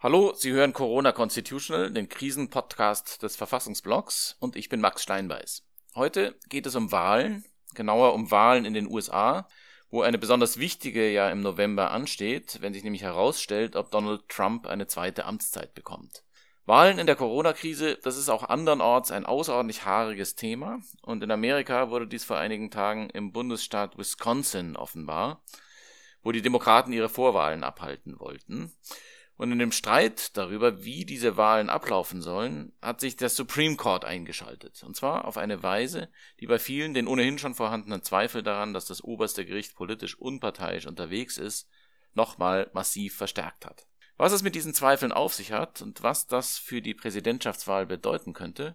Hallo, Sie hören Corona Constitutional, den Krisenpodcast des Verfassungsblogs und ich bin Max Steinbeiß. Heute geht es um Wahlen, genauer um Wahlen in den USA, wo eine besonders wichtige ja im November ansteht, wenn sich nämlich herausstellt, ob Donald Trump eine zweite Amtszeit bekommt. Wahlen in der Corona-Krise, das ist auch andernorts ein außerordentlich haariges Thema und in Amerika wurde dies vor einigen Tagen im Bundesstaat Wisconsin offenbar, wo die Demokraten ihre Vorwahlen abhalten wollten. Und in dem Streit darüber, wie diese Wahlen ablaufen sollen, hat sich der Supreme Court eingeschaltet. Und zwar auf eine Weise, die bei vielen den ohnehin schon vorhandenen Zweifel daran, dass das oberste Gericht politisch unparteiisch unterwegs ist, nochmal massiv verstärkt hat. Was es mit diesen Zweifeln auf sich hat und was das für die Präsidentschaftswahl bedeuten könnte,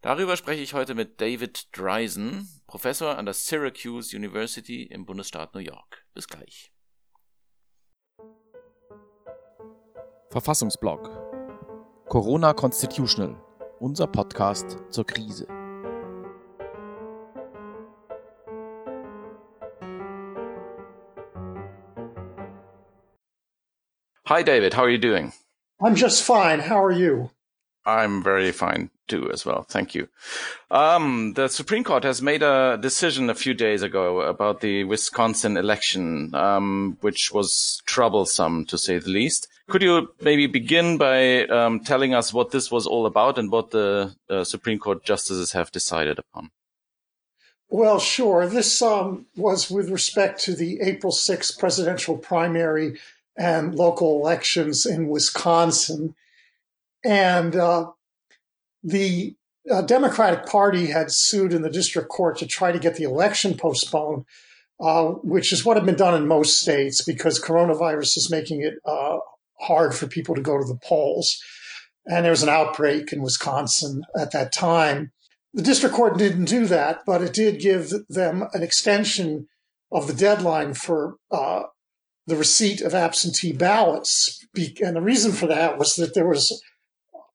darüber spreche ich heute mit David Dreisen, Professor an der Syracuse University im Bundesstaat New York. Bis gleich. Verfassungsblog Corona Constitutional, unser Podcast zur Krise. Hi David, how are you doing? I'm just fine. How are you? I'm very fine too, as well. Thank you. Um, the Supreme Court has made a decision a few days ago about the Wisconsin election, um, which was troublesome to say the least. Could you maybe begin by um, telling us what this was all about and what the uh, Supreme Court justices have decided upon? Well, sure. This um, was with respect to the April 6th presidential primary and local elections in Wisconsin. And uh, the uh, Democratic Party had sued in the district court to try to get the election postponed, uh, which is what had been done in most states because coronavirus is making it uh, hard for people to go to the polls. And there was an outbreak in Wisconsin at that time. The district court didn't do that, but it did give them an extension of the deadline for uh, the receipt of absentee ballots. And the reason for that was that there was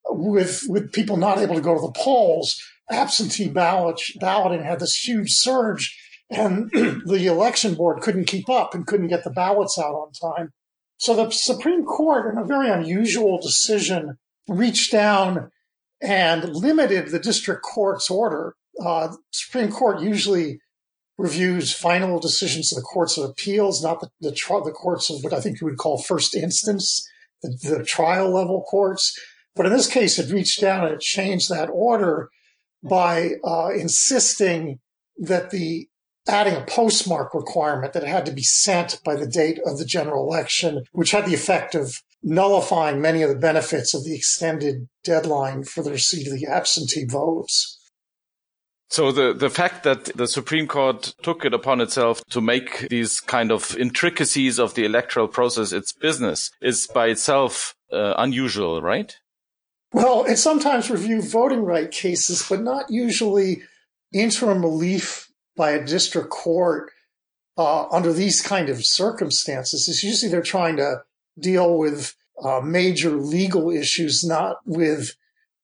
with with people not able to go to the polls, absentee ballot balloting had this huge surge, and the election board couldn't keep up and couldn't get the ballots out on time. So the Supreme Court, in a very unusual decision, reached down and limited the district court's order. Uh, Supreme Court usually reviews final decisions of the courts of appeals, not the, the, the courts of what I think you would call first instance, the, the trial level courts. But in this case, it reached down and it changed that order by uh, insisting that the adding a postmark requirement that it had to be sent by the date of the general election, which had the effect of nullifying many of the benefits of the extended deadline for the receipt of the absentee votes. So the, the fact that the Supreme Court took it upon itself to make these kind of intricacies of the electoral process its business is by itself uh, unusual, right? Well, it sometimes reviews voting right cases, but not usually interim relief by a district court uh, under these kind of circumstances. It's usually they're trying to deal with uh, major legal issues, not with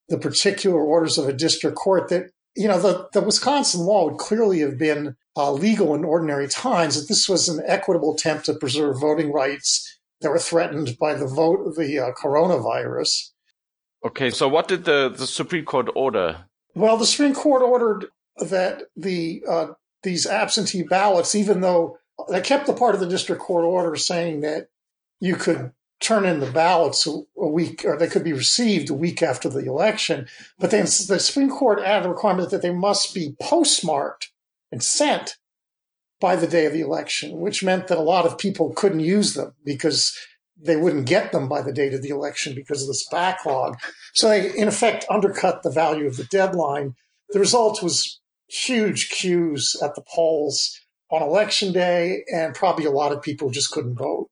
the particular orders of a district court that, you know, the, the Wisconsin law would clearly have been uh, legal in ordinary times. That this was an equitable attempt to preserve voting rights that were threatened by the vote, of the uh, coronavirus. Okay, so what did the, the Supreme Court order? Well, the Supreme Court ordered that the uh, these absentee ballots, even though they kept the part of the district court order saying that you could turn in the ballots a, a week, or they could be received a week after the election, but then the Supreme Court added the requirement that they must be postmarked and sent by the day of the election, which meant that a lot of people couldn't use them because they wouldn't get them by the date of the election because of this backlog. So they, in effect, undercut the value of the deadline. The result was huge queues at the polls on election day, and probably a lot of people just couldn't vote.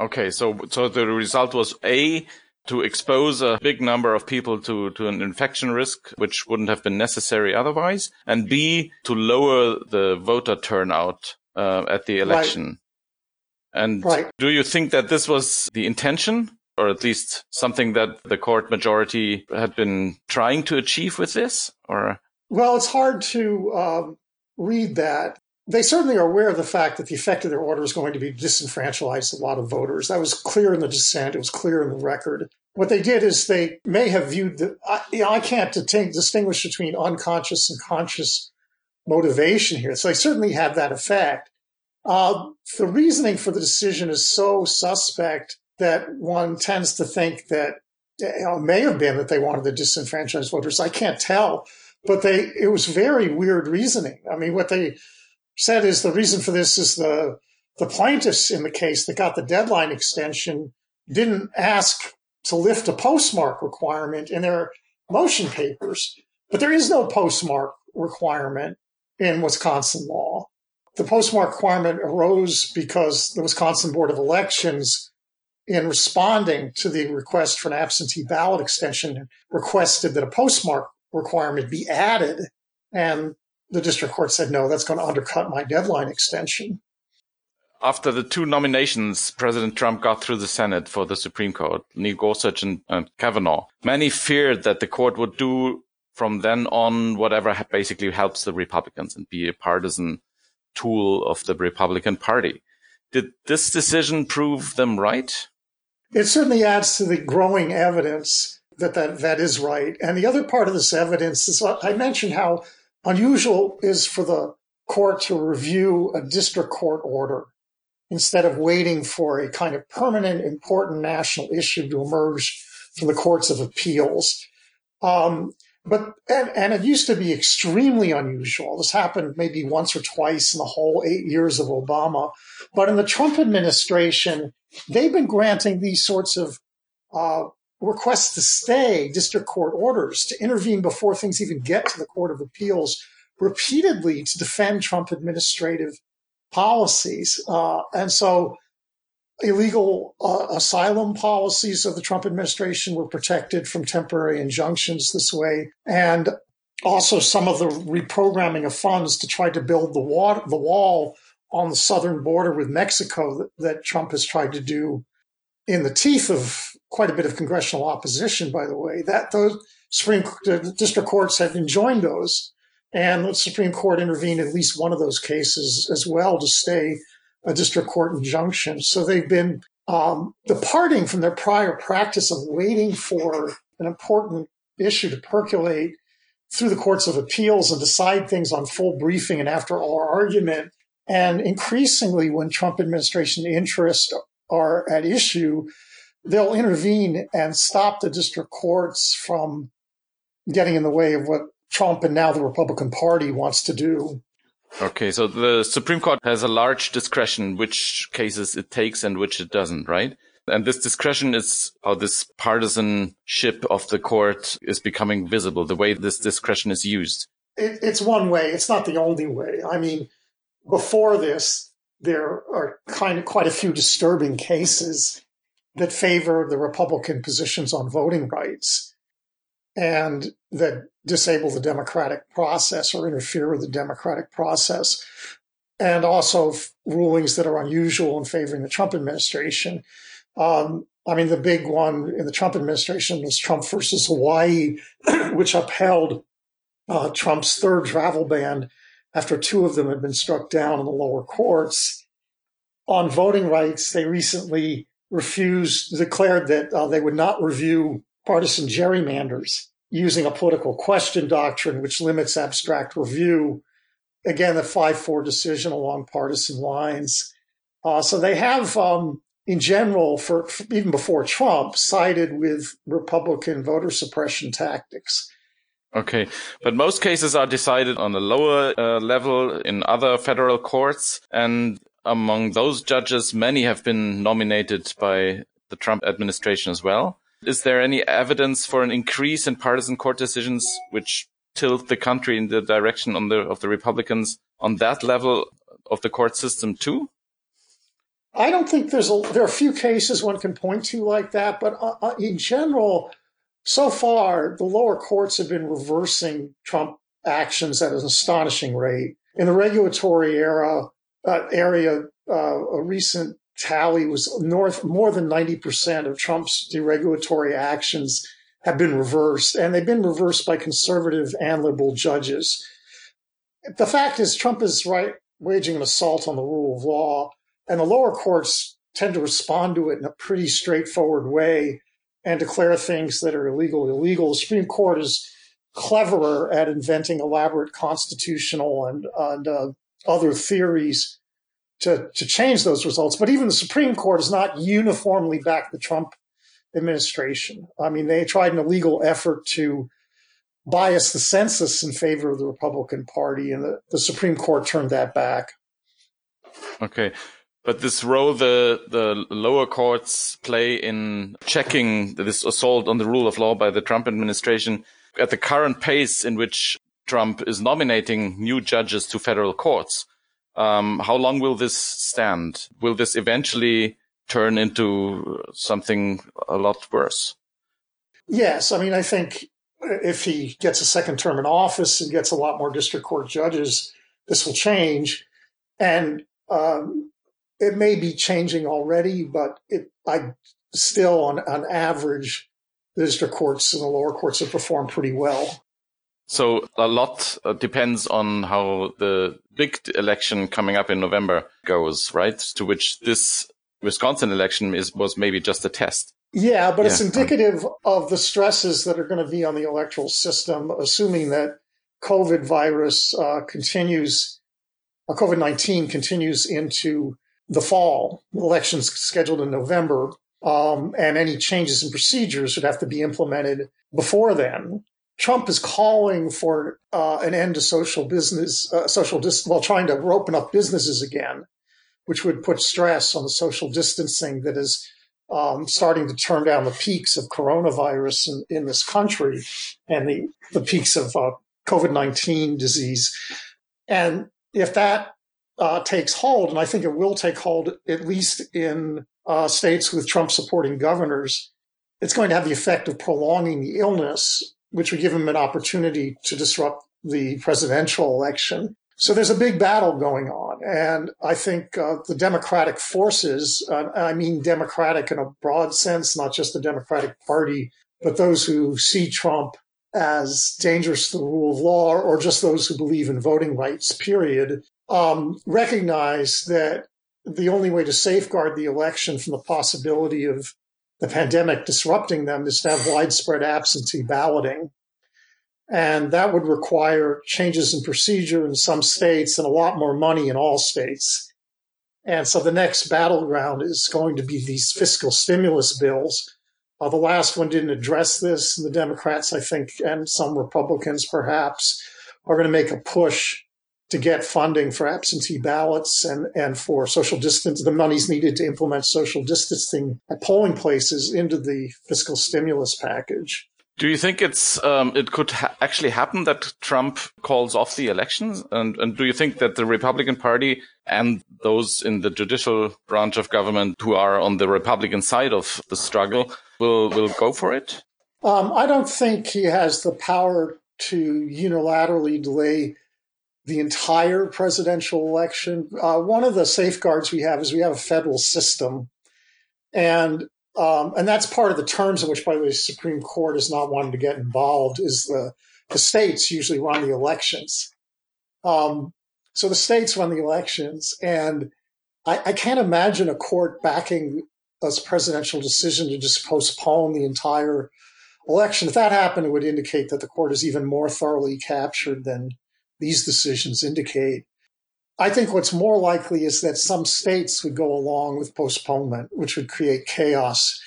Okay, so so the result was a to expose a big number of people to, to an infection risk, which wouldn't have been necessary otherwise, and B, to lower the voter turnout uh, at the election. And right. do you think that this was the intention? Or at least something that the court majority had been trying to achieve with this? Or well, it's hard to um, read that. they certainly are aware of the fact that the effect of their order is going to be disenfranchise a lot of voters. That was clear in the dissent. It was clear in the record. What they did is they may have viewed the. I, you know, I can't distinguish between unconscious and conscious motivation here. So they certainly had that effect. Uh, the reasoning for the decision is so suspect that one tends to think that you know, it may have been that they wanted to disenfranchise voters. I can't tell, but they it was very weird reasoning. I mean, what they said is the reason for this is the the plaintiffs in the case that got the deadline extension didn't ask to lift a postmark requirement in their motion papers, but there is no postmark requirement in Wisconsin law. The postmark requirement arose because the Wisconsin Board of Elections, in responding to the request for an absentee ballot extension, requested that a postmark requirement be added. And the district court said, no, that's going to undercut my deadline extension. After the two nominations President Trump got through the Senate for the Supreme Court, Neil Gorsuch and, and Kavanaugh, many feared that the court would do from then on whatever basically helps the Republicans and be a partisan tool of the Republican Party. Did this decision prove them right? It certainly adds to the growing evidence that that, that is right. And the other part of this evidence is I mentioned how unusual is for the court to review a district court order instead of waiting for a kind of permanent, important national issue to emerge from the courts of appeals. Um, but and, and it used to be extremely unusual. This happened maybe once or twice in the whole eight years of Obama. But in the Trump administration, they've been granting these sorts of uh, requests to stay district court orders to intervene before things even get to the Court of Appeals repeatedly to defend Trump administrative policies. Uh, and so illegal uh, asylum policies of the Trump administration were protected from temporary injunctions this way. And also some of the reprogramming of funds to try to build the wall, the wall on the southern border with Mexico that, that Trump has tried to do in the teeth of quite a bit of congressional opposition, by the way. That those Supreme the district courts have enjoined those, and the Supreme Court intervened in at least one of those cases as well to stay a district court injunction. So they've been um, departing from their prior practice of waiting for an important issue to percolate through the courts of appeals and decide things on full briefing and after all argument. And increasingly, when Trump administration interests are at issue, they'll intervene and stop the district courts from getting in the way of what Trump and now the Republican Party wants to do. Okay, so the Supreme Court has a large discretion which cases it takes and which it doesn't, right? And this discretion is how this partisanship of the court is becoming visible, the way this discretion is used. It, it's one way. It's not the only way. I mean, before this, there are kind of quite a few disturbing cases that favor the Republican positions on voting rights and that disable the democratic process or interfere with the democratic process, and also rulings that are unusual in favoring the Trump administration. Um, I mean, the big one in the Trump administration was Trump versus Hawaii, which upheld uh, Trump's third travel ban after two of them had been struck down in the lower courts. On voting rights, they recently refused, declared that uh, they would not review partisan gerrymanders using a political question doctrine, which limits abstract review. Again, the 5 4 decision along partisan lines. Uh, so they have, um, in general, for, for, even before Trump, sided with Republican voter suppression tactics. Okay, but most cases are decided on a lower uh, level in other federal courts, and among those judges, many have been nominated by the Trump administration as well. Is there any evidence for an increase in partisan court decisions which tilt the country in the direction the, of the Republicans on that level of the court system too? I don't think there's a, there are a few cases one can point to like that, but uh, uh, in general, so far the lower courts have been reversing Trump actions at an astonishing rate. In the regulatory era uh, area, uh, a recent tally was north more than 90% of Trump's deregulatory actions have been reversed, and they've been reversed by conservative and liberal judges. The fact is, Trump is right waging an assault on the rule of law. And the lower courts tend to respond to it in a pretty straightforward way and declare things that are illegal illegal. The Supreme Court is cleverer at inventing elaborate constitutional and, and uh, other theories to, to change those results. But even the Supreme Court has not uniformly backed the Trump administration. I mean, they tried an illegal effort to bias the census in favor of the Republican Party, and the, the Supreme Court turned that back. Okay. But this role the the lower courts play in checking this assault on the rule of law by the Trump administration at the current pace in which Trump is nominating new judges to federal courts, um, how long will this stand? Will this eventually turn into something a lot worse? Yes. I mean, I think if he gets a second term in office and gets a lot more district court judges, this will change. And um, it may be changing already, but it, I still, on, on average, the district courts and the lower courts have performed pretty well. So a lot uh, depends on how the big election coming up in November goes, right? To which this Wisconsin election is was maybe just a test. Yeah, but yeah. it's indicative of the stresses that are going to be on the electoral system, assuming that COVID virus uh, continues, uh, COVID 19 continues into the fall. elections scheduled in November, um, and any changes in procedures would have to be implemented before then. Trump is calling for uh, an end to social business, uh, social dis- while trying to open up businesses again, which would put stress on the social distancing that is um, starting to turn down the peaks of coronavirus in, in this country and the, the peaks of uh, COVID 19 disease. And if that uh, takes hold, and I think it will take hold at least in uh, states with Trump supporting governors, it's going to have the effect of prolonging the illness which would give him an opportunity to disrupt the presidential election. So there's a big battle going on. And I think uh, the Democratic forces, uh, I mean Democratic in a broad sense, not just the Democratic Party, but those who see Trump as dangerous to the rule of law or just those who believe in voting rights, period, um, recognize that the only way to safeguard the election from the possibility of the pandemic disrupting them is to have widespread absentee balloting. And that would require changes in procedure in some states and a lot more money in all states. And so the next battleground is going to be these fiscal stimulus bills. Uh, the last one didn't address this. And the Democrats, I think, and some Republicans perhaps, are going to make a push to get funding for absentee ballots and, and for social distance, the money's needed to implement social distancing at polling places into the fiscal stimulus package. Do you think it's um, it could ha actually happen that Trump calls off the elections? And, and do you think that the Republican Party and those in the judicial branch of government who are on the Republican side of the struggle will will go for it? Um, I don't think he has the power to unilaterally delay the entire presidential election. Uh, one of the safeguards we have is we have a federal system, and um, and that's part of the terms in which, by the way, the Supreme Court is not wanting to get involved. Is the the states usually run the elections, um, so the states run the elections, and I, I can't imagine a court backing a presidential decision to just postpone the entire election. If that happened, it would indicate that the court is even more thoroughly captured than these decisions indicate. I think what's more likely is that some states would go along with postponement, which would create chaos.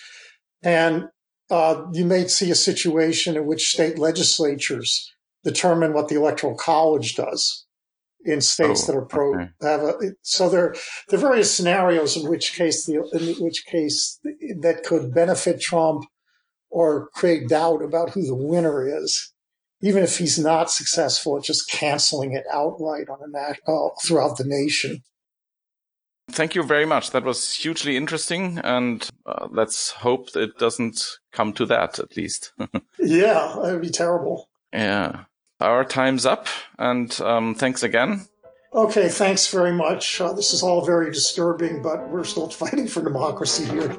And uh, you may see a situation in which state legislatures determine what the electoral college does in states oh, that are pro okay. have a so there there are various scenarios in which case the in which case that could benefit Trump or create doubt about who the winner is even if he's not successful at just canceling it outright on a nat- uh, throughout the nation. Thank you very much. That was hugely interesting, and uh, let's hope it doesn't come to that at least. yeah, that would be terrible. Yeah. Our time's up, and um, thanks again. Okay, thanks very much. Uh, this is all very disturbing, but we're still fighting for democracy here.